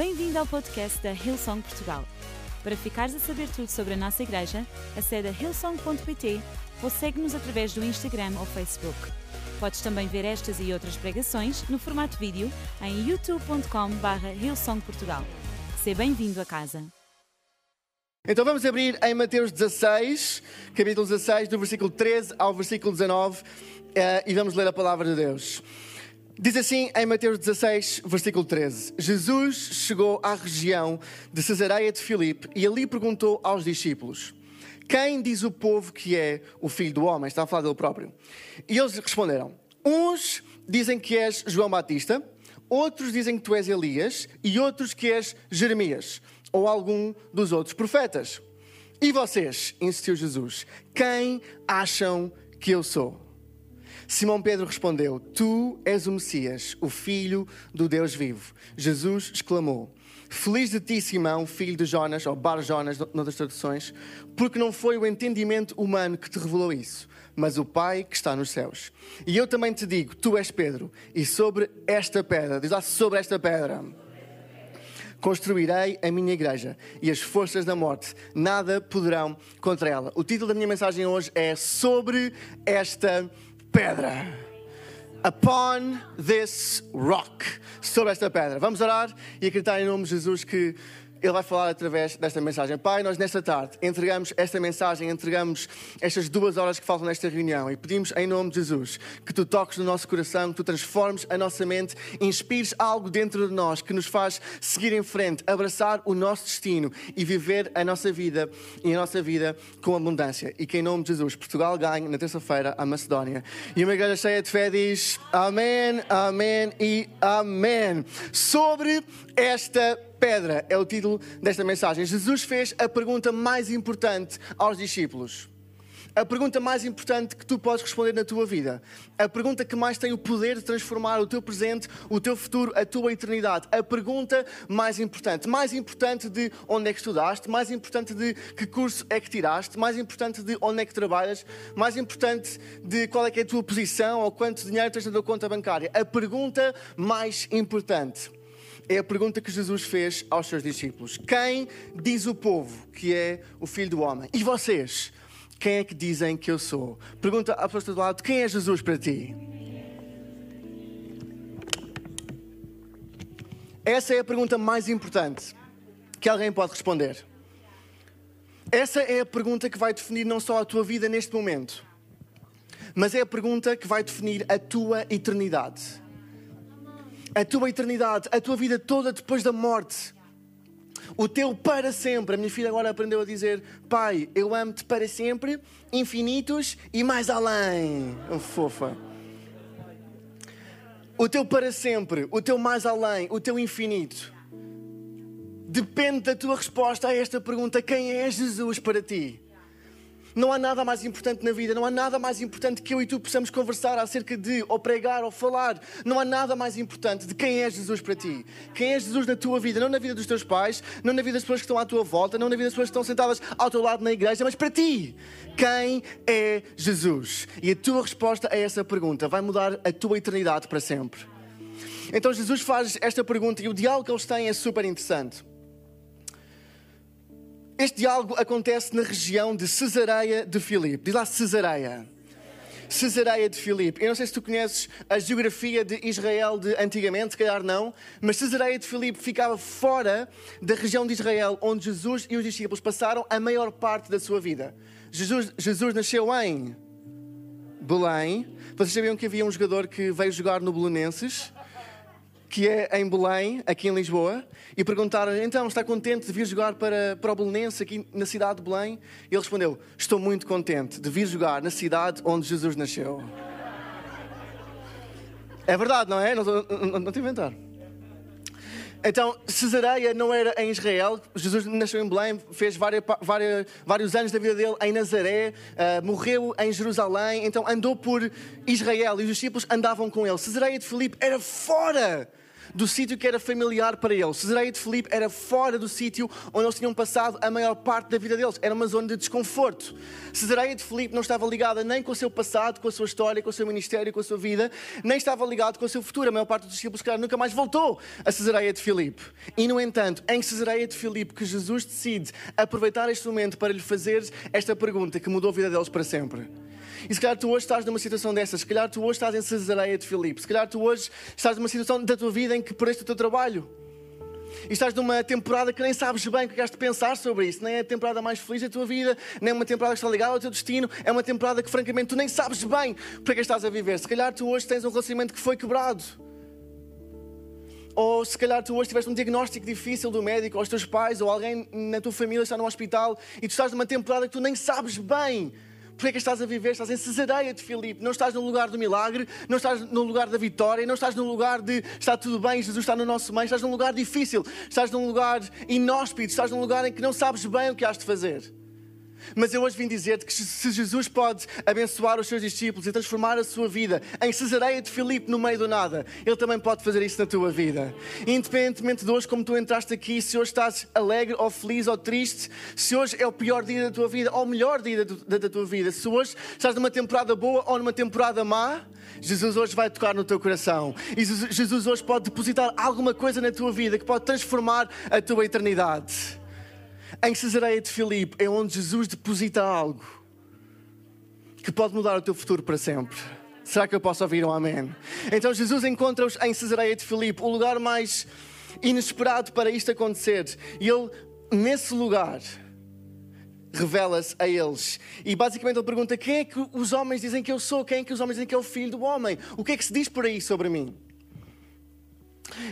Bem-vindo ao podcast da Hillsong Portugal. Para ficares a saber tudo sobre a nossa igreja, acede a hillsong.pt ou segue-nos através do Instagram ou Facebook. Podes também ver estas e outras pregações no formato vídeo em youtube.com.br hillsongportugal. Seja bem-vindo a casa. Então vamos abrir em Mateus 16, capítulo 16, do versículo 13 ao versículo 19, eh, e vamos ler a palavra de Deus. Diz assim em Mateus 16, versículo 13: Jesus chegou à região de Cesareia de Filipe e ali perguntou aos discípulos: Quem diz o povo que é o filho do homem? Está a falar dele próprio. E eles responderam: Uns dizem que és João Batista, outros dizem que tu és Elias e outros que és Jeremias ou algum dos outros profetas. E vocês, insistiu Jesus, quem acham que eu sou? Simão Pedro respondeu: Tu és o Messias, o Filho do Deus vivo. Jesus exclamou: Feliz de ti, Simão, filho de Jonas, ou Bar Jonas, noutras traduções, porque não foi o entendimento humano que te revelou isso, mas o Pai que está nos céus. E eu também te digo: Tu és Pedro, e sobre esta pedra, diz lá sobre esta pedra construirei a minha igreja e as forças da morte nada poderão contra ela. O título da minha mensagem hoje é Sobre esta pedra. Upon this rock. Sobre esta pedra. Vamos orar e acreditar em nome de Jesus que ele vai falar através desta mensagem. Pai, nós nesta tarde entregamos esta mensagem, entregamos estas duas horas que faltam nesta reunião e pedimos em nome de Jesus que tu toques no nosso coração, que tu transformes a nossa mente, inspires algo dentro de nós que nos faz seguir em frente, abraçar o nosso destino e viver a nossa vida e a nossa vida com abundância. E que em nome de Jesus Portugal ganhe na terça-feira a Macedónia. E uma igreja cheia de fé diz Amém, Amém e Amém. Sobre esta pedra é o título desta mensagem. Jesus fez a pergunta mais importante aos discípulos. A pergunta mais importante que tu podes responder na tua vida. A pergunta que mais tem o poder de transformar o teu presente, o teu futuro, a tua eternidade. A pergunta mais importante. Mais importante de onde é que estudaste, mais importante de que curso é que tiraste, mais importante de onde é que trabalhas, mais importante de qual é que é a tua posição ou quanto dinheiro tens na tua conta bancária. A pergunta mais importante é a pergunta que Jesus fez aos seus discípulos: Quem diz o povo que é o filho do homem? E vocês? Quem é que dizem que eu sou? Pergunta à pessoa do lado: Quem é Jesus para ti? Essa é a pergunta mais importante que alguém pode responder. Essa é a pergunta que vai definir não só a tua vida neste momento, mas é a pergunta que vai definir a tua eternidade a tua eternidade, a tua vida toda depois da morte. O teu para sempre. A minha filha agora aprendeu a dizer: Pai, eu amo-te para sempre, infinitos e mais além. Oh, fofa. O teu para sempre, o teu mais além, o teu infinito. Depende da tua resposta a esta pergunta: quem é Jesus para ti? Não há nada mais importante na vida, não há nada mais importante que eu e tu possamos conversar acerca de, ou pregar, ou falar. Não há nada mais importante de quem é Jesus para ti. Quem é Jesus na tua vida, não na vida dos teus pais, não na vida das pessoas que estão à tua volta, não na vida das pessoas que estão sentadas ao teu lado na igreja, mas para ti. Quem é Jesus? E a tua resposta a essa pergunta vai mudar a tua eternidade para sempre. Então Jesus faz esta pergunta e o diálogo que eles têm é super interessante. Este diálogo acontece na região de Cesareia de Filipe. Diz lá Cesareia. Cesareia de Filipe. Eu não sei se tu conheces a geografia de Israel de antigamente, se calhar não, mas Cesareia de Filipe ficava fora da região de Israel onde Jesus e os discípulos passaram a maior parte da sua vida. Jesus, Jesus nasceu em Belém. Vocês sabiam que havia um jogador que veio jogar no Belenenses? Que é em Belém, aqui em Lisboa, e perguntaram então, está contente de vir jogar para, para o Belenense, aqui na cidade de Belém? E ele respondeu, estou muito contente de vir jogar na cidade onde Jesus nasceu. É verdade, não é? Não, não, não, te inventar. Então, Cesareia não era em Israel, Jesus nasceu em Belém, fez várias, várias, vários anos da vida dele em Nazaré, uh, morreu em Jerusalém, então andou por Israel e os discípulos andavam com ele. Cesareia de Filipe era fora do sítio que era familiar para eles. Cesareia de Filipe era fora do sítio onde eles tinham passado a maior parte da vida deles. Era uma zona de desconforto. Cesareia de Filipe não estava ligada nem com o seu passado, com a sua história, com o seu ministério, com a sua vida, nem estava ligado com o seu futuro. A maior parte dos discípulos, calhar, nunca mais voltou a Cesareia de Filipe. E, no entanto, em Cesareia de Filipe, que Jesus decide aproveitar este momento para lhe fazer esta pergunta que mudou a vida deles para sempre. E se calhar tu hoje estás numa situação dessas, se calhar tu hoje estás em Cesareia de Filipe, se calhar tu hoje estás numa situação da tua vida em que perdeste o teu trabalho. E estás numa temporada que nem sabes bem o que has de pensar sobre isso. Nem é a temporada mais feliz da tua vida, nem é uma temporada que está ligada ao teu destino. É uma temporada que, francamente, tu nem sabes bem para que estás a viver. Se calhar tu hoje tens um relacionamento que foi quebrado. Ou se calhar tu hoje tiveste um diagnóstico difícil do médico, ou os teus pais, ou alguém na tua família está no hospital e tu estás numa temporada que tu nem sabes bem porque é que estás a viver? Estás em Cesareia de Filipe. Não estás no lugar do milagre, não estás no lugar da vitória, não estás no lugar de está tudo bem, Jesus está no nosso meio. Estás num lugar difícil, estás num lugar inóspito, estás num lugar em que não sabes bem o que has de fazer. Mas eu hoje vim dizer-te que se Jesus pode abençoar os seus discípulos e transformar a sua vida em Cesareia de Filipe no meio do nada, Ele também pode fazer isso na tua vida. Independentemente de hoje, como tu entraste aqui, se hoje estás alegre ou feliz ou triste, se hoje é o pior dia da tua vida ou o melhor dia da, da tua vida, se hoje estás numa temporada boa ou numa temporada má, Jesus hoje vai tocar no teu coração. E Jesus hoje pode depositar alguma coisa na tua vida que pode transformar a tua eternidade. Em Cesareia de Filipe é onde Jesus deposita algo que pode mudar o teu futuro para sempre. Será que eu posso ouvir um amém? Então Jesus encontra-os em Cesareia de Filipe, o lugar mais inesperado para isto acontecer. E ele, nesse lugar, revela-se a eles. E basicamente ele pergunta: quem é que os homens dizem que eu sou? Quem é que os homens dizem que é o filho do homem? O que é que se diz por aí sobre mim?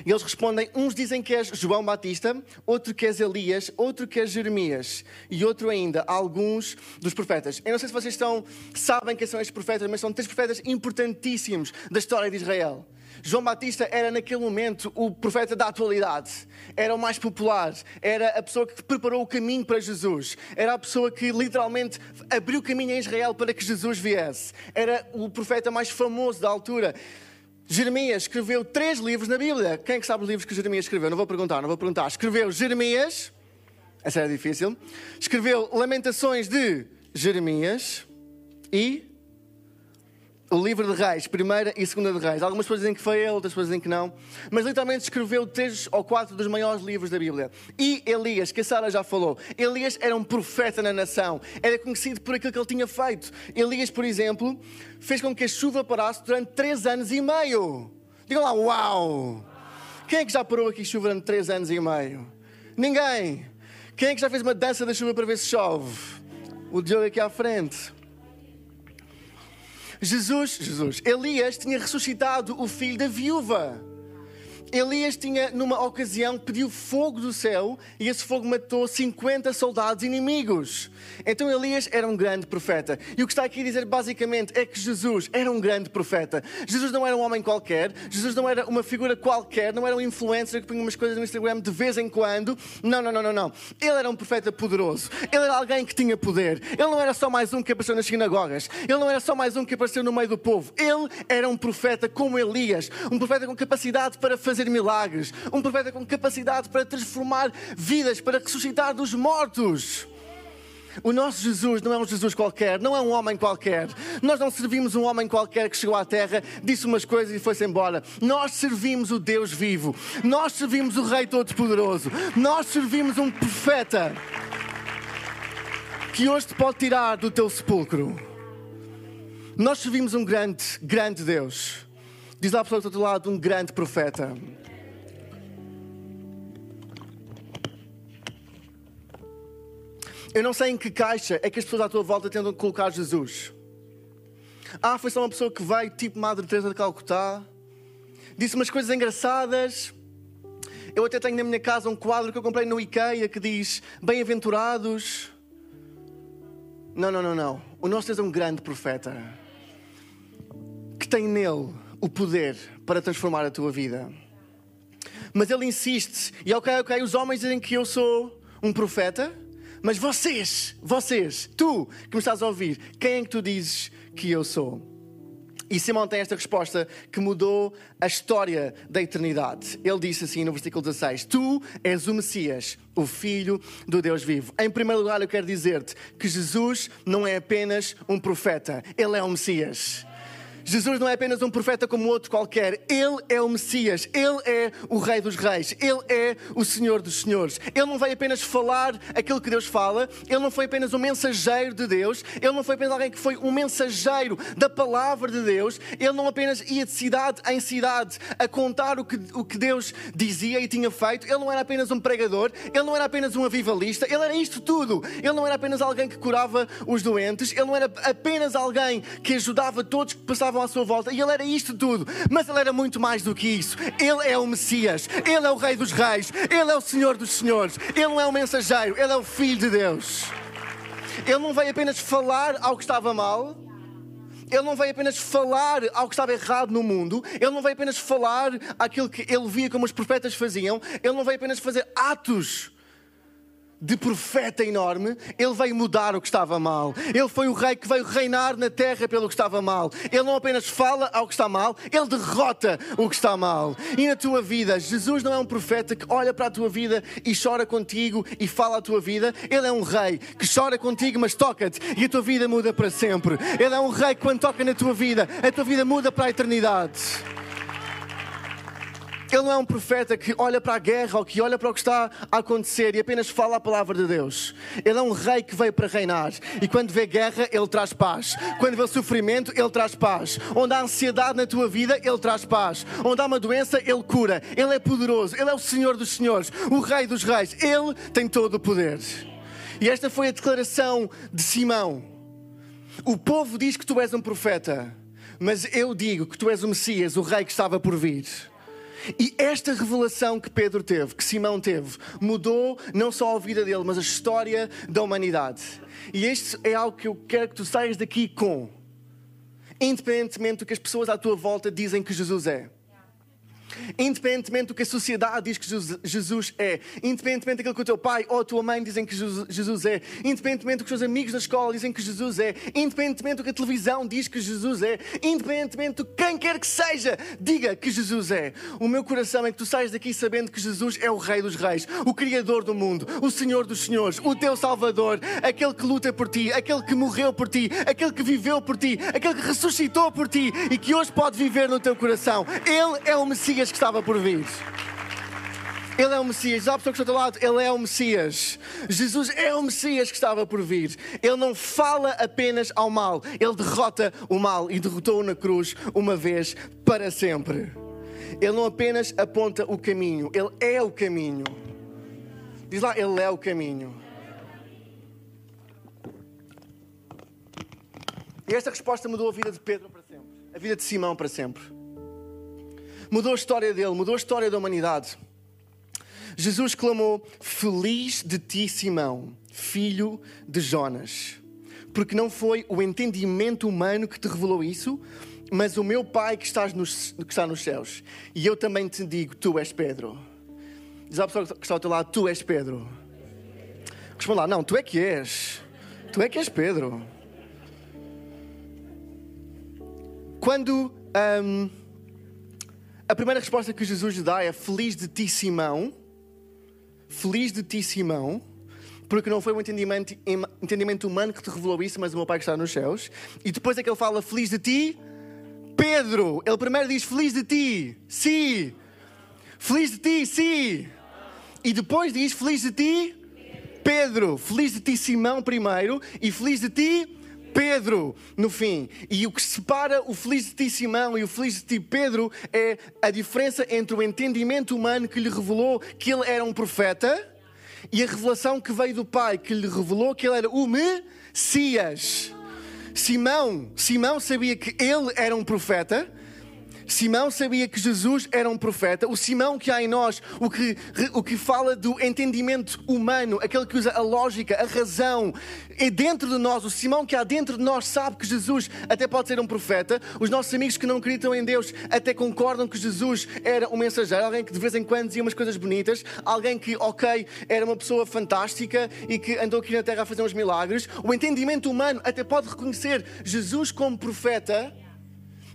E eles respondem: uns dizem que és João Batista, outro que és Elias, outro que és Jeremias e outro ainda, alguns dos profetas. Eu não sei se vocês estão, sabem quem são estes profetas, mas são três profetas importantíssimos da história de Israel. João Batista era naquele momento o profeta da atualidade, era o mais popular, era a pessoa que preparou o caminho para Jesus, era a pessoa que literalmente abriu o caminho em Israel para que Jesus viesse, era o profeta mais famoso da altura. Jeremias escreveu três livros na Bíblia. Quem é que sabe os livros que Jeremias escreveu? Não vou perguntar, não vou perguntar. Escreveu Jeremias, essa era difícil. Escreveu Lamentações de Jeremias e o livro de Reis, primeira e segunda de Reis. Algumas pessoas dizem que foi ele, outras pessoas dizem que não. Mas literalmente escreveu três ou quatro dos maiores livros da Bíblia. E Elias, que a Sara já falou. Elias era um profeta na nação. Era conhecido por aquilo que ele tinha feito. Elias, por exemplo, fez com que a chuva parasse durante três anos e meio. Digam lá, uau! Quem é que já parou aqui chuva durante três anos e meio? Ninguém. Quem é que já fez uma dança da chuva para ver se chove? O Diogo aqui à frente. Jesus, Jesus, Elias tinha ressuscitado o filho da viúva. Elias tinha, numa ocasião, pediu fogo do céu e esse fogo matou 50 soldados inimigos. Então Elias era um grande profeta. E o que está aqui a dizer basicamente é que Jesus era um grande profeta. Jesus não era um homem qualquer, Jesus não era uma figura qualquer, não era um influencer que punha umas coisas no Instagram de vez em quando. Não, não, não, não, não. Ele era um profeta poderoso. Ele era alguém que tinha poder. Ele não era só mais um que apareceu nas sinagogas. Ele não era só mais um que apareceu no meio do povo. Ele era um profeta como Elias, um profeta com capacidade para fazer fazer milagres, um profeta com capacidade para transformar vidas, para ressuscitar dos mortos. O nosso Jesus não é um Jesus qualquer, não é um homem qualquer. Nós não servimos um homem qualquer que chegou à terra, disse umas coisas e foi-se embora. Nós servimos o Deus vivo. Nós servimos o Rei Todo-Poderoso. Nós servimos um profeta que hoje te pode tirar do teu sepulcro. Nós servimos um grande, grande Deus. Diz à pessoa do outro lado, um grande profeta. Eu não sei em que caixa é que as pessoas à tua volta tentam colocar Jesus. Ah, foi só uma pessoa que veio, tipo Madre Teresa de Calcutá, disse umas coisas engraçadas. Eu até tenho na minha casa um quadro que eu comprei no IKEA que diz Bem-aventurados. Não, não, não, não. O nosso Deus é um grande profeta que tem nele o poder para transformar a tua vida. Mas ele insiste, e ok, ok, os homens dizem que eu sou um profeta, mas vocês, vocês, tu que me estás a ouvir, quem é que tu dizes que eu sou? E Simão tem esta resposta que mudou a história da eternidade. Ele disse assim no versículo 16: Tu és o Messias, o Filho do Deus vivo. Em primeiro lugar, eu quero dizer-te que Jesus não é apenas um profeta, ele é o Messias. Jesus não é apenas um profeta como outro qualquer. Ele é o Messias. Ele é o Rei dos Reis. Ele é o Senhor dos Senhores. Ele não veio apenas falar aquilo que Deus fala. Ele não foi apenas um mensageiro de Deus. Ele não foi apenas alguém que foi um mensageiro da palavra de Deus. Ele não apenas ia de cidade em cidade a contar o que, o que Deus dizia e tinha feito. Ele não era apenas um pregador. Ele não era apenas um avivalista. Ele era isto tudo. Ele não era apenas alguém que curava os doentes. Ele não era apenas alguém que ajudava todos que passavam estavam à sua volta. E ele era isto tudo, mas ele era muito mais do que isso. Ele é o Messias, ele é o Rei dos Reis, ele é o Senhor dos Senhores, ele não é o mensageiro, ele é o Filho de Deus. Ele não veio apenas falar ao que estava mal, ele não veio apenas falar ao que estava errado no mundo, ele não veio apenas falar aquilo que ele via como os profetas faziam, ele não veio apenas fazer atos de profeta enorme, ele veio mudar o que estava mal. Ele foi o rei que veio reinar na terra pelo que estava mal. Ele não apenas fala ao que está mal, ele derrota o que está mal. E na tua vida, Jesus não é um profeta que olha para a tua vida e chora contigo e fala a tua vida. Ele é um rei que chora contigo, mas toca-te e a tua vida muda para sempre. Ele é um rei que quando toca na tua vida, a tua vida muda para a eternidade. Ele não é um profeta que olha para a guerra ou que olha para o que está a acontecer e apenas fala a palavra de Deus. Ele é um rei que veio para reinar. E quando vê guerra, ele traz paz. Quando vê sofrimento, ele traz paz. Onde há ansiedade na tua vida, ele traz paz. Onde há uma doença, ele cura. Ele é poderoso. Ele é o Senhor dos Senhores, o Rei dos Reis. Ele tem todo o poder. E esta foi a declaração de Simão. O povo diz que tu és um profeta, mas eu digo que tu és o Messias, o Rei que estava por vir. E esta revelação que Pedro teve, que Simão teve, mudou não só a vida dele, mas a história da humanidade. E este é algo que eu quero que tu saias daqui com. Independentemente do que as pessoas à tua volta dizem que Jesus é. Independentemente do que a sociedade diz que Jesus é, independentemente daquilo que o teu pai ou a tua mãe dizem que Jesus é, independentemente do que os teus amigos na escola dizem que Jesus é, independentemente do que a televisão diz que Jesus é, independentemente que quem quer que seja diga que Jesus é. O meu coração é que tu saias daqui sabendo que Jesus é o Rei dos Reis, o Criador do mundo, o Senhor dos Senhores, o teu Salvador, aquele que luta por ti, aquele que morreu por ti, aquele que viveu por ti, aquele que ressuscitou por ti e que hoje pode viver no teu coração. Ele é o Messias Messias que estava por vir. Ele é o Messias. A pessoa que está ao lado, ele é o Messias. Jesus é o Messias que estava por vir. Ele não fala apenas ao mal, ele derrota o mal e derrotou-o na cruz uma vez para sempre. Ele não apenas aponta o caminho, ele é o caminho. Diz lá, ele é o caminho. E esta resposta mudou a vida de Pedro para sempre, a vida de Simão para sempre mudou a história dele, mudou a história da humanidade. Jesus clamou: Feliz de ti, Simão, filho de Jonas, porque não foi o entendimento humano que te revelou isso, mas o meu Pai que, estás nos, que está nos céus. E eu também te digo: Tu és Pedro. Diz à pessoa que está ao teu lado: Tu és Pedro. Responde lá: Não, tu é que és. Tu é que és Pedro. Quando. Um, a primeira resposta que Jesus lhe dá é: Feliz de ti, Simão. Feliz de ti, Simão. Porque não foi um entendimento, entendimento humano que te revelou isso, mas o meu Pai que está nos céus. E depois é que ele fala: Feliz de ti, Pedro. Ele primeiro diz: Feliz de ti, sim. Feliz de ti, sim. E depois diz: Feliz de ti, Pedro. Feliz de ti, Simão, primeiro. E feliz de ti, Pedro no fim. E o que separa o feliz de ti Simão e o feliz de ti Pedro é a diferença entre o entendimento humano que lhe revelou que ele era um profeta e a revelação que veio do Pai que lhe revelou que ele era o Messias. Simão, Simão sabia que ele era um profeta, Simão sabia que Jesus era um profeta. O Simão que há em nós, o que, o que fala do entendimento humano, aquele que usa a lógica, a razão, é dentro de nós. O Simão que há dentro de nós sabe que Jesus até pode ser um profeta. Os nossos amigos que não acreditam em Deus até concordam que Jesus era um mensageiro, alguém que de vez em quando dizia umas coisas bonitas, alguém que, ok, era uma pessoa fantástica e que andou aqui na terra a fazer uns milagres. O entendimento humano até pode reconhecer Jesus como profeta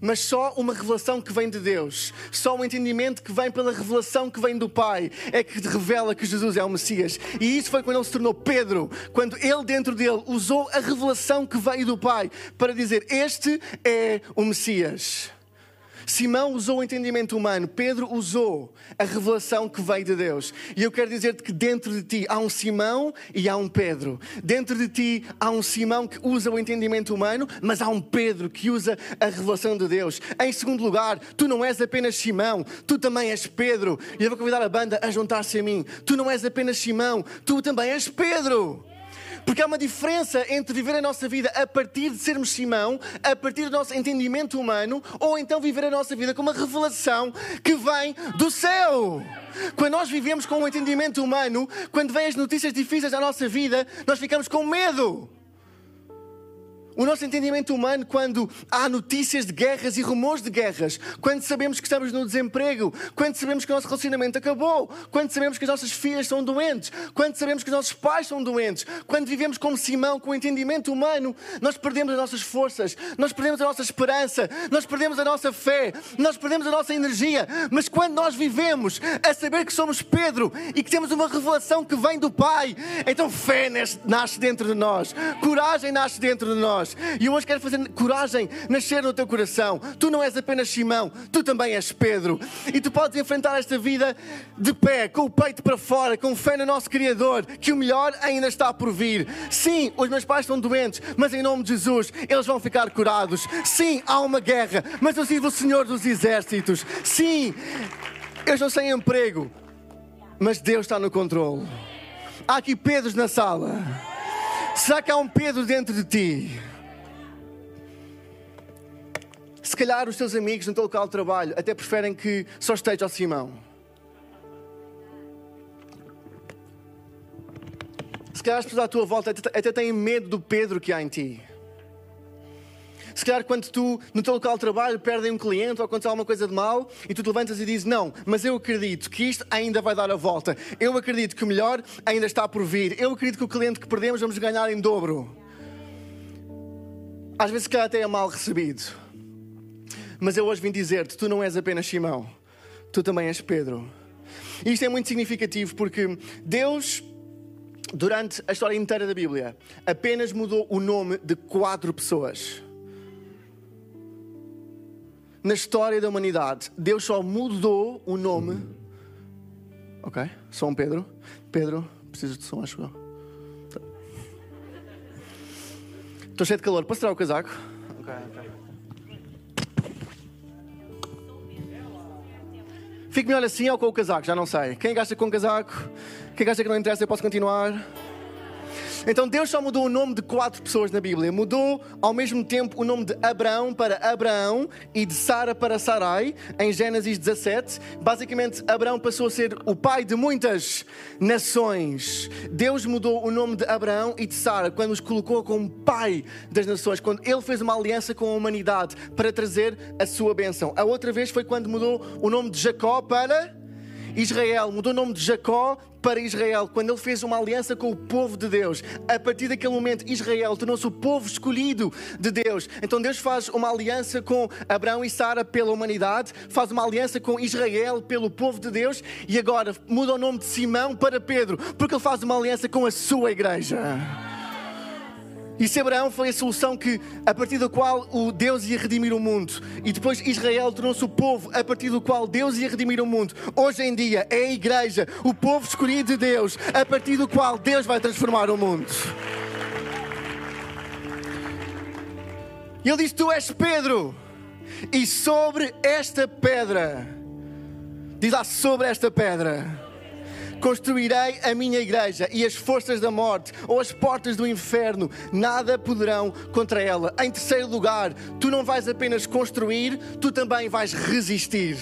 mas só uma revelação que vem de Deus, só um entendimento que vem pela revelação que vem do Pai, é que revela que Jesus é o Messias. E isso foi quando ele se tornou Pedro, quando ele dentro dele usou a revelação que veio do Pai para dizer: Este é o Messias. Simão usou o entendimento humano, Pedro usou a revelação que veio de Deus. E eu quero dizer-te que dentro de ti há um Simão e há um Pedro. Dentro de ti há um Simão que usa o entendimento humano, mas há um Pedro que usa a revelação de Deus. Em segundo lugar, tu não és apenas Simão, tu também és Pedro. E eu vou convidar a banda a juntar-se a mim. Tu não és apenas Simão, tu também és Pedro. Porque há uma diferença entre viver a nossa vida a partir de sermos Simão, a partir do nosso entendimento humano, ou então viver a nossa vida com uma revelação que vem do céu. Quando nós vivemos com um entendimento humano, quando vêm as notícias difíceis à nossa vida, nós ficamos com medo. O nosso entendimento humano, quando há notícias de guerras e rumores de guerras, quando sabemos que estamos no desemprego, quando sabemos que o nosso relacionamento acabou, quando sabemos que as nossas filhas são doentes, quando sabemos que os nossos pais são doentes, quando vivemos como Simão, com o entendimento humano, nós perdemos as nossas forças, nós perdemos a nossa esperança, nós perdemos a nossa fé, nós perdemos a nossa energia. Mas quando nós vivemos a saber que somos Pedro e que temos uma revelação que vem do Pai, então fé nasce dentro de nós, coragem nasce dentro de nós nós. E eu hoje quero fazer coragem nascer no teu coração. Tu não és apenas Simão, tu também és Pedro. E tu podes enfrentar esta vida de pé, com o peito para fora, com fé no nosso Criador, que o melhor ainda está por vir. Sim, os meus pais estão doentes, mas em nome de Jesus eles vão ficar curados. Sim, há uma guerra, mas eu sirvo o Senhor dos Exércitos. Sim, eu estou sem emprego, mas Deus está no controle. Há aqui Pedros na sala. Será que há um Pedro dentro de ti? Se calhar os teus amigos no teu local de trabalho até preferem que só esteja o Simão. Se calhar as pessoas à tua volta até têm medo do Pedro que há em ti. Se calhar quando tu, no teu local de trabalho, perdem um cliente ou acontece alguma coisa de mal e tu te levantas e dizes: Não, mas eu acredito que isto ainda vai dar a volta. Eu acredito que o melhor ainda está por vir. Eu acredito que o cliente que perdemos vamos ganhar em dobro. Às vezes, se calhar, até é mal recebido. Mas eu hoje vim dizer-te: Tu não és apenas Simão, tu também és Pedro. Isto é muito significativo porque Deus durante a história inteira da Bíblia, apenas mudou o nome de quatro pessoas na história da humanidade, Deus só mudou o nome. Ok? São Pedro. Pedro, precisas de som, acho eu. Estou cheio de calor. Posso tirar o casaco? Ok, ok. Fico melhor assim ou com o casaco? Já não sei. Quem gasta com o casaco? Quem gasta que não interessa, eu posso continuar? Então Deus só mudou o nome de quatro pessoas na Bíblia. Mudou ao mesmo tempo o nome de Abraão para Abraão e de Sara para Sarai, em Gênesis 17. Basicamente, Abraão passou a ser o pai de muitas nações. Deus mudou o nome de Abraão e de Sara quando os colocou como pai das nações, quando ele fez uma aliança com a humanidade para trazer a sua bênção. A outra vez foi quando mudou o nome de Jacó para Israel, mudou o nome de Jacó para Israel, quando ele fez uma aliança com o povo de Deus. A partir daquele momento, Israel tornou-se o povo escolhido de Deus. Então Deus faz uma aliança com Abraão e Sara pela humanidade, faz uma aliança com Israel pelo povo de Deus e agora muda o nome de Simão para Pedro, porque ele faz uma aliança com a sua igreja. E se Abraão foi a solução que, a partir da qual o Deus ia redimir o mundo, e depois Israel tornou-se o povo a partir do qual Deus ia redimir o mundo, hoje em dia é a igreja, o povo escolhido de Deus, a partir do qual Deus vai transformar o mundo. E ele diz: Tu és Pedro, e sobre esta pedra, diz lá sobre esta pedra Construirei a minha igreja e as forças da morte ou as portas do inferno nada poderão contra ela. Em terceiro lugar, tu não vais apenas construir, tu também vais resistir.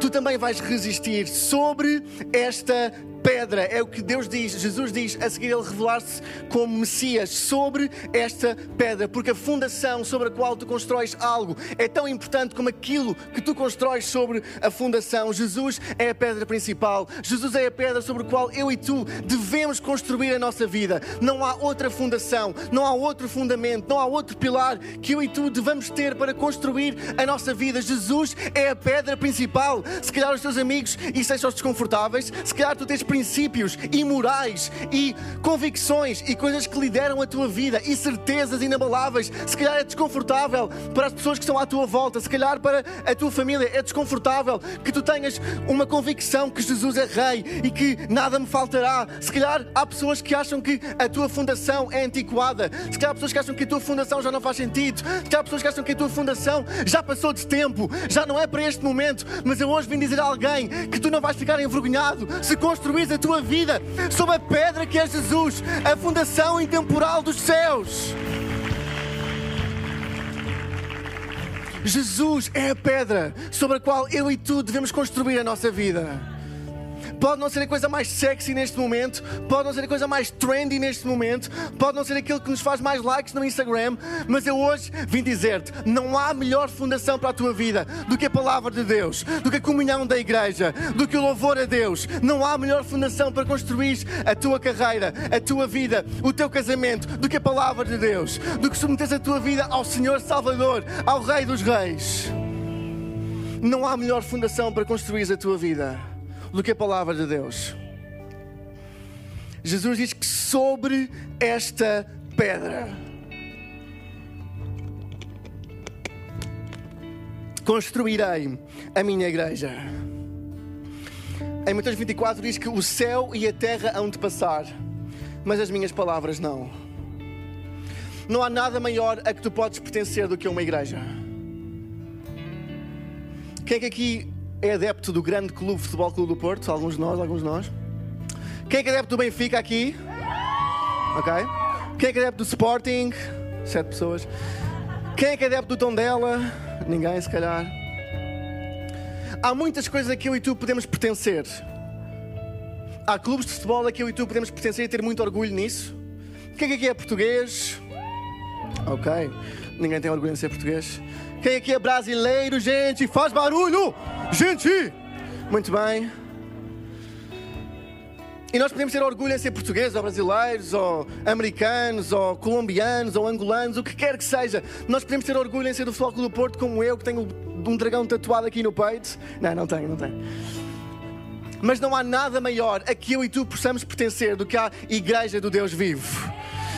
Tu também vais resistir sobre esta pedra. É o que Deus diz, Jesus diz, a seguir ele revelar-se como Messias sobre esta pedra, porque a fundação sobre a qual tu constróis algo é tão importante como aquilo que tu constróis sobre a fundação. Jesus é a pedra principal. Jesus é a pedra sobre a qual eu e tu devemos construir a nossa vida. Não há outra fundação, não há outro fundamento, não há outro pilar que eu e tu devamos ter para construir a nossa vida. Jesus é a pedra principal. Se calhar os teus amigos isso deixam desconfortáveis, se calhar tu tens princípios e morais e convicções e coisas que lideram a tua vida e certezas inabaláveis. Se calhar é desconfortável para as pessoas que estão à tua volta, se calhar para a tua família é desconfortável que tu tenhas uma convicção que Jesus é Rei e que nada me faltará. Se calhar há pessoas que acham que a tua fundação é antiquada, se calhar há pessoas que acham que a tua fundação já não faz sentido, se calhar há pessoas que acham que a tua fundação já passou de tempo, já não é para este momento. Mas eu hoje vim dizer a alguém que tu não vais ficar envergonhado se construís a tua vida sobre a pedra que é Jesus, a fundação intemporal dos céus. Jesus é a pedra sobre a qual eu e tu devemos construir a nossa vida. Pode não ser a coisa mais sexy neste momento, pode não ser a coisa mais trendy neste momento, pode não ser aquilo que nos faz mais likes no Instagram, mas eu hoje vim dizer-te: não há melhor fundação para a tua vida do que a palavra de Deus, do que a comunhão da igreja, do que o louvor a Deus. Não há melhor fundação para construir a tua carreira, a tua vida, o teu casamento, do que a palavra de Deus, do que submeteres a tua vida ao Senhor Salvador, ao Rei dos Reis. Não há melhor fundação para construir a tua vida do que a palavra de Deus. Jesus diz que sobre esta pedra construirei a minha igreja. Em Mateus 24 diz que o céu e a terra hão de passar, mas as minhas palavras não. Não há nada maior a que tu podes pertencer do que uma igreja. Quem é que aqui é adepto do grande clube Futebol Clube do Porto? Alguns de nós, alguns de nós. Quem é que é adepto do Benfica aqui? Ok. Quem é que é adepto do Sporting? Sete pessoas. Quem é que é adepto do Tondela? Ninguém, se calhar. Há muitas coisas a que eu e tu podemos pertencer. Há clubes de futebol a que eu e tu podemos pertencer e ter muito orgulho nisso. Quem é que aqui é português? Ok. Ninguém tem orgulho em ser português. Quem aqui é brasileiro, gente? Faz barulho! Gente! Muito bem. E nós podemos ter orgulho em ser portugueses, ou brasileiros, ou americanos, ou colombianos, ou angolanos, o que quer que seja. Nós podemos ter orgulho em ser do Futebol do Porto, como eu, que tenho um dragão tatuado aqui no peito. Não, não tenho, não tenho. Mas não há nada maior a que eu e tu possamos pertencer do que a Igreja do Deus vivo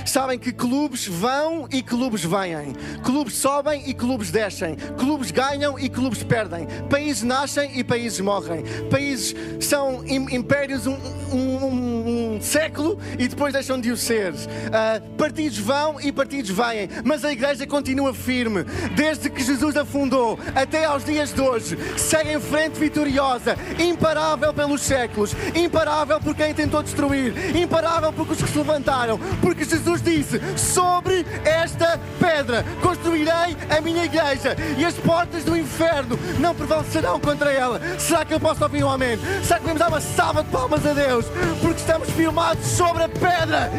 sabem que clubes vão e clubes vêm, clubes sobem e clubes descem, clubes ganham e clubes perdem, países nascem e países morrem, países são impérios um, um, um século e depois deixam de o ser, uh, partidos vão e partidos vêm, mas a igreja continua firme, desde que Jesus a fundou até aos dias de hoje, segue em frente vitoriosa, imparável pelos séculos, imparável por quem tentou destruir, imparável por os que se levantaram, porque Jesus Jesus disse: Sobre esta pedra construirei a minha igreja e as portas do inferno não prevalecerão contra ela. Será que eu posso ouvir um amém? Será que podemos dar uma salva de palmas a Deus? Porque estamos firmados sobre a pedra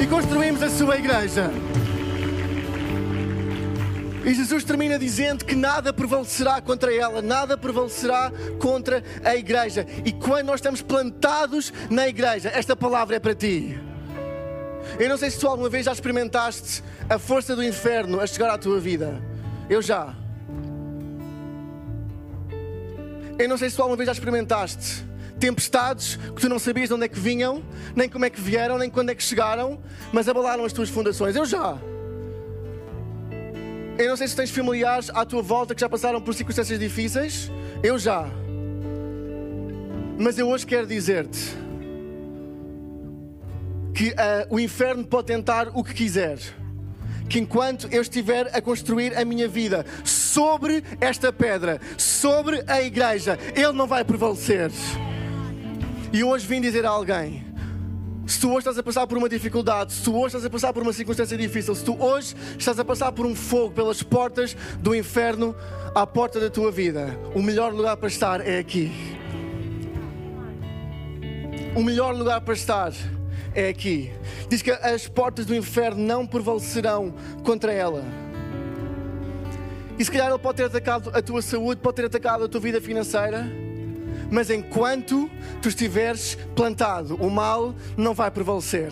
e construímos a sua igreja. E Jesus termina dizendo que nada prevalecerá contra ela, nada prevalecerá contra a igreja. E quando nós estamos plantados na igreja, esta palavra é para ti. Eu não sei se tu alguma vez já experimentaste a força do inferno a chegar à tua vida. Eu já. Eu não sei se tu alguma vez já experimentaste tempestades que tu não sabias de onde é que vinham, nem como é que vieram, nem quando é que chegaram, mas abalaram as tuas fundações. Eu já. Eu não sei se tens familiares à tua volta que já passaram por circunstâncias difíceis. Eu já. Mas eu hoje quero dizer-te que uh, o inferno pode tentar o que quiser. Que enquanto eu estiver a construir a minha vida sobre esta pedra, sobre a igreja, ele não vai prevalecer. E hoje vim dizer a alguém: se tu hoje estás a passar por uma dificuldade, se tu hoje estás a passar por uma circunstância difícil, se tu hoje estás a passar por um fogo pelas portas do inferno à porta da tua vida, o melhor lugar para estar é aqui. o melhor lugar para estar é aqui. Diz que as portas do inferno não prevalecerão contra ela. E se calhar ele pode ter atacado a tua saúde, pode ter atacado a tua vida financeira, mas enquanto tu estiveres plantado, o mal não vai prevalecer.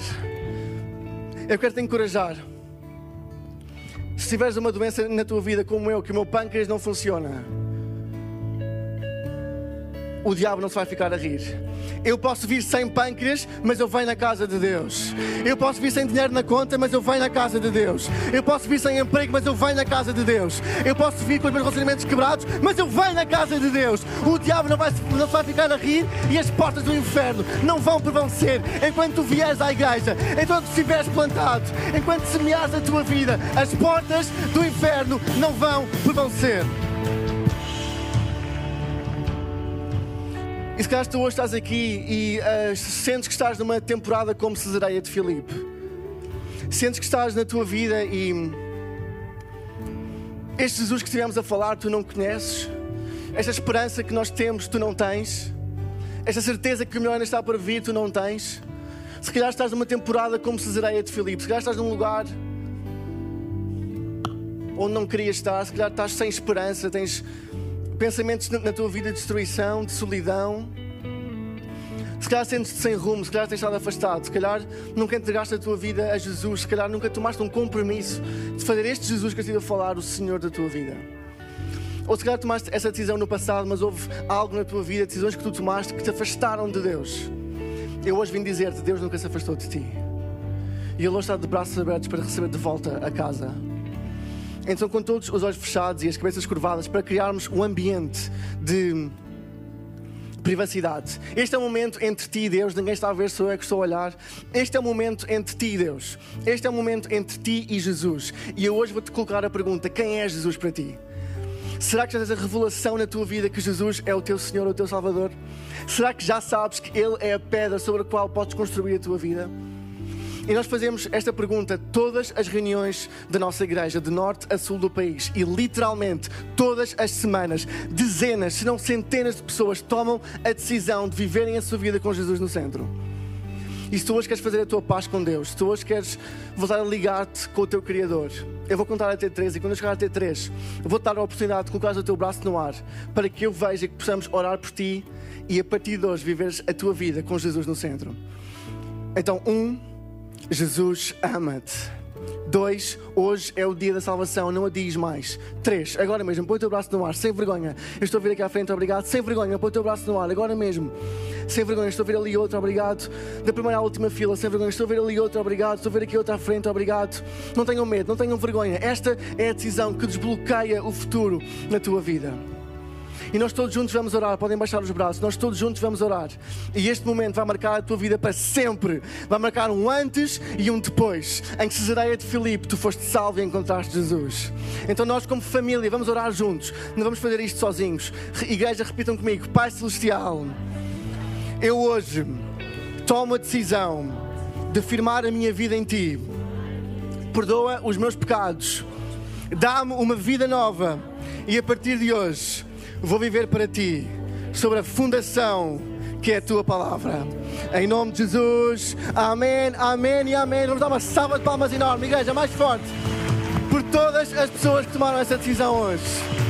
Eu quero te encorajar. Se tiveres uma doença na tua vida como eu, que o meu pâncreas não funciona, o diabo não se vai ficar a rir. Eu posso vir sem pâncreas, mas eu venho na casa de Deus. Eu posso vir sem dinheiro na conta, mas eu venho na casa de Deus. Eu posso vir sem emprego, mas eu venho na casa de Deus. Eu posso vir com os meus relacionamentos quebrados, mas eu venho na casa de Deus. O diabo não vai, não vai ficar a rir e as portas do inferno não vão prevalecer enquanto tu vieres à igreja, enquanto estiveres plantado, enquanto semeares a tua vida. As portas do inferno não vão prevalecer. E se calhar tu hoje estás aqui e uh, sentes que estás numa temporada como Cesareia de Filipe. Sentes que estás na tua vida e este Jesus que estivemos a falar tu não conheces. Esta esperança que nós temos tu não tens. Esta certeza que o melhor ainda está para vir tu não tens. Se calhar estás numa temporada como Cesareia de Filipe. Se calhar estás num lugar onde não querias estar. Se calhar estás sem esperança, tens pensamentos na tua vida de destruição, de solidão. Se calhar sentes-te sem rumo, se calhar tens estado afastado, se calhar nunca entregaste a tua vida a Jesus, se calhar nunca tomaste um compromisso de fazer este Jesus que eu estive a falar, o Senhor da tua vida. Ou se calhar tomaste essa decisão no passado, mas houve algo na tua vida, decisões que tu tomaste que te afastaram de Deus. Eu hoje vim dizer-te: Deus nunca se afastou de ti. E Ele hoje está de braços abertos para receber de volta a casa. Então, com todos os olhos fechados e as cabeças curvadas, para criarmos um ambiente de privacidade. Este é o momento entre ti e Deus, ninguém está a ver, sou eu que estou a olhar. Este é o momento entre ti e Deus. Este é o momento entre ti e Jesus. E eu hoje vou-te colocar a pergunta: quem é Jesus para ti? Será que já tens a revelação na tua vida que Jesus é o teu Senhor, o teu Salvador? Será que já sabes que Ele é a pedra sobre a qual podes construir a tua vida? E nós fazemos esta pergunta todas as reuniões da nossa igreja, de norte a sul do país. E literalmente, todas as semanas, dezenas, se não centenas de pessoas tomam a decisão de viverem a sua vida com Jesus no centro. E se tu hoje queres fazer a tua paz com Deus, se tu hoje queres voltar a ligar-te com o teu Criador, eu vou contar até três e quando eu chegar até três, vou-te dar a oportunidade de colocar o teu braço no ar para que eu veja que possamos orar por ti e a partir de hoje viveres a tua vida com Jesus no centro. Então, um, Jesus ama-te. Dois, hoje é o dia da salvação, não adies mais. Três, agora mesmo, põe o teu braço no ar, sem vergonha. Eu estou a vir aqui à frente, obrigado. Sem vergonha, põe o teu braço no ar, agora mesmo. Sem vergonha, estou a ver ali outro, obrigado. Da primeira à última fila, sem vergonha, estou a ver ali outro, obrigado. Estou a ver aqui outro à frente, obrigado. Não tenham medo, não tenham vergonha. Esta é a decisão que desbloqueia o futuro na tua vida. E nós todos juntos vamos orar. Podem baixar os braços. Nós todos juntos vamos orar. E este momento vai marcar a tua vida para sempre. Vai marcar um antes e um depois. Em que Cesareia de Filipe, tu foste salvo e encontraste Jesus. Então nós, como família, vamos orar juntos. Não vamos fazer isto sozinhos. Igreja, repitam comigo. Pai Celestial, eu hoje tomo a decisão de firmar a minha vida em Ti. Perdoa os meus pecados. Dá-me uma vida nova. E a partir de hoje vou viver para ti, sobre a fundação que é a tua palavra. Em nome de Jesus, amém, amém e amém. Vamos dar uma salva de palmas enorme, igreja, mais forte, por todas as pessoas que tomaram essa decisão hoje.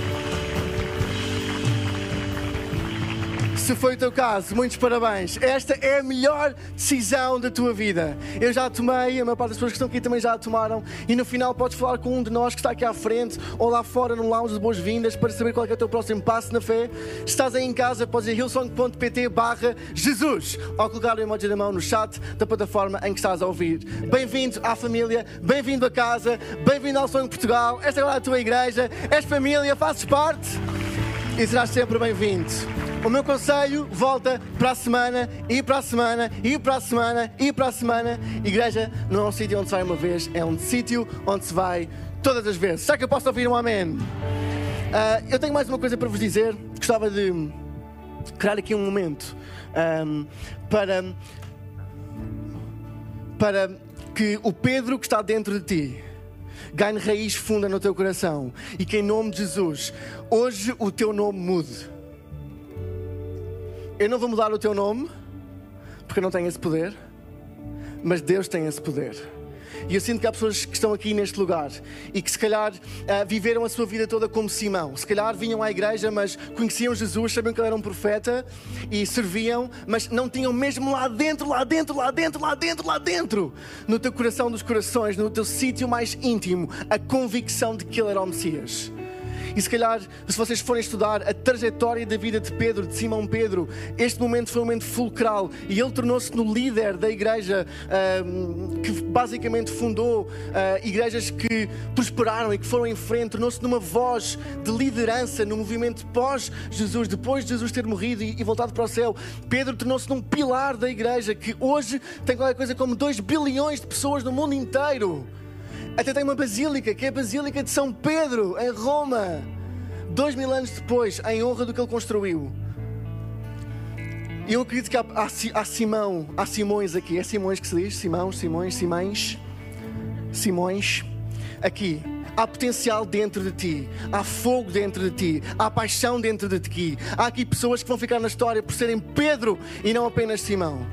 Se foi o teu caso, muitos parabéns. Esta é a melhor decisão da tua vida. Eu já a tomei, a maior parte das pessoas que estão aqui também já a tomaram. E no final podes falar com um de nós que está aqui à frente ou lá fora no lounge de boas-vindas para saber qual é, é o teu próximo passo na fé. Estás aí em casa, podes ir hillsong.pt barra Jesus ou colocar o emoji da mão no chat da plataforma em que estás a ouvir. Bem-vindo à família, bem-vindo a casa, bem-vindo ao Sonho Portugal. Esta é a tua igreja, és família, fazes parte e serás sempre bem-vindo. O meu conselho volta para a semana, e para a semana, e para a semana, e para a semana. Igreja não é um sítio onde se vai uma vez, é um sítio onde se vai todas as vezes. Será que eu posso ouvir um amém? Uh, eu tenho mais uma coisa para vos dizer. Gostava de criar aqui um momento um, para, para que o Pedro que está dentro de ti ganhe raiz funda no teu coração e que em nome de Jesus hoje o teu nome mude eu não vou mudar o teu nome, porque eu não tenho esse poder, mas Deus tem esse poder. E eu sinto que há pessoas que estão aqui neste lugar e que se calhar uh, viveram a sua vida toda como Simão. Se calhar vinham à igreja, mas conheciam Jesus, sabiam que ele era um profeta e serviam, mas não tinham mesmo lá dentro, lá dentro, lá dentro, lá dentro, lá dentro, no teu coração dos corações, no teu sítio mais íntimo, a convicção de que ele era o Messias. E se calhar, se vocês forem estudar a trajetória da vida de Pedro, de Simão Pedro, este momento foi um momento fulcral e ele tornou-se no líder da igreja uh, que basicamente fundou uh, igrejas que prosperaram e que foram em frente, tornou-se numa voz de liderança no movimento pós-Jesus, depois de Jesus ter morrido e, e voltado para o céu. Pedro tornou-se num pilar da igreja que hoje tem qualquer coisa como 2 bilhões de pessoas no mundo inteiro. Até tem uma basílica, que é a Basílica de São Pedro, em Roma. Dois mil anos depois, em honra do que ele construiu. E eu acredito que há, há, há, Simão, há Simões aqui. É Simões que se diz? Simão, Simões, Simães, Simões. Aqui. Há potencial dentro de ti, há fogo dentro de ti, há paixão dentro de ti. Há aqui pessoas que vão ficar na história por serem Pedro e não apenas Simão.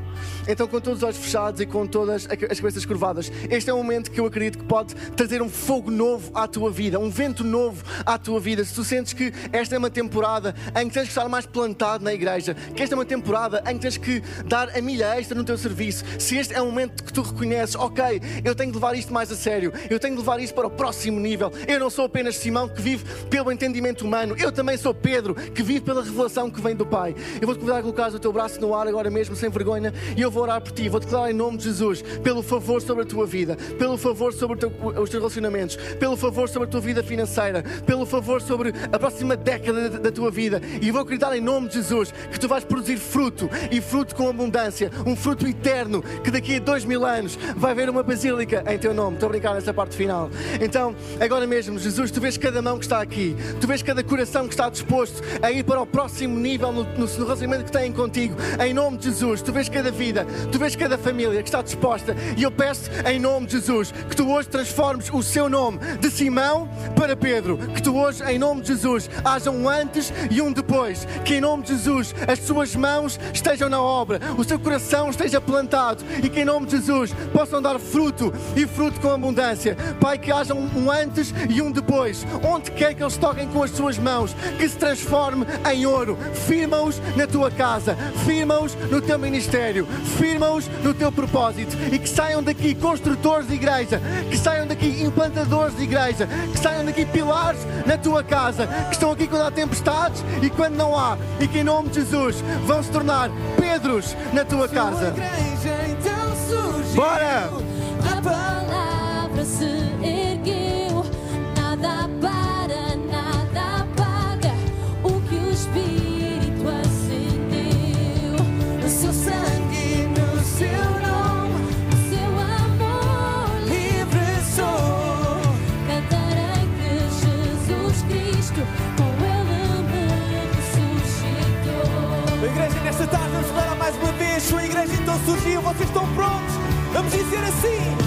Então, com todos os olhos fechados e com todas as cabeças curvadas, este é um momento que eu acredito que pode trazer um fogo novo à tua vida, um vento novo à tua vida. Se tu sentes que esta é uma temporada em que tens que estar mais plantado na igreja, que esta é uma temporada em que tens que dar a milha extra no teu serviço, se este é um momento que tu reconheces, ok, eu tenho de levar isto mais a sério, eu tenho de levar isto para o próximo nível. Eu não sou apenas Simão que vive pelo entendimento humano, eu também sou Pedro que vive pela revelação que vem do Pai. Eu vou-te convidar a colocar o teu braço no ar agora mesmo, sem vergonha, e eu vou orar por ti, vou declarar em nome de Jesus, pelo favor sobre a tua vida, pelo favor sobre teu, os teus relacionamentos, pelo favor sobre a tua vida financeira, pelo favor sobre a próxima década da, da tua vida. E vou acreditar em nome de Jesus que tu vais produzir fruto e fruto com abundância, um fruto eterno que daqui a dois mil anos vai haver uma basílica em teu nome. Estou a brincar nessa parte final. Então, agora mesmo, Jesus, tu vês cada mão que está aqui, tu vês cada coração que está disposto a ir para o próximo nível no, no, relacionamento que têm contigo. Em nome de Jesus, tu vês cada vida, tu vês cada família que está disposta. E eu peço em nome de Jesus que tu hoje transformes o seu nome de Simão para Pedro. Que tu hoje, em nome de Jesus, haja um antes e um depois. Que em nome de Jesus as suas mãos estejam na obra, o seu coração esteja plantado e que em nome de Jesus possam dar fruto e fruto com abundância. Pai, que haja um antes e um depois. Onde quer que eles toquem com as suas mãos, que se transforme em ouro. Firma-os na tua casa, firma-os no teu ministério, firma-os no teu propósito e que saiam daqui construtores de igreja, que saiam daqui implantadores de igreja, que saiam daqui pilares na tua casa, que estão aqui quando há tempestades e quando não há, e que em nome de Jesus vão se tornar Pedros na tua casa. Então Bora! Mais uma vez. Sua igreja então surgiu, vocês estão prontos? Vamos dizer assim: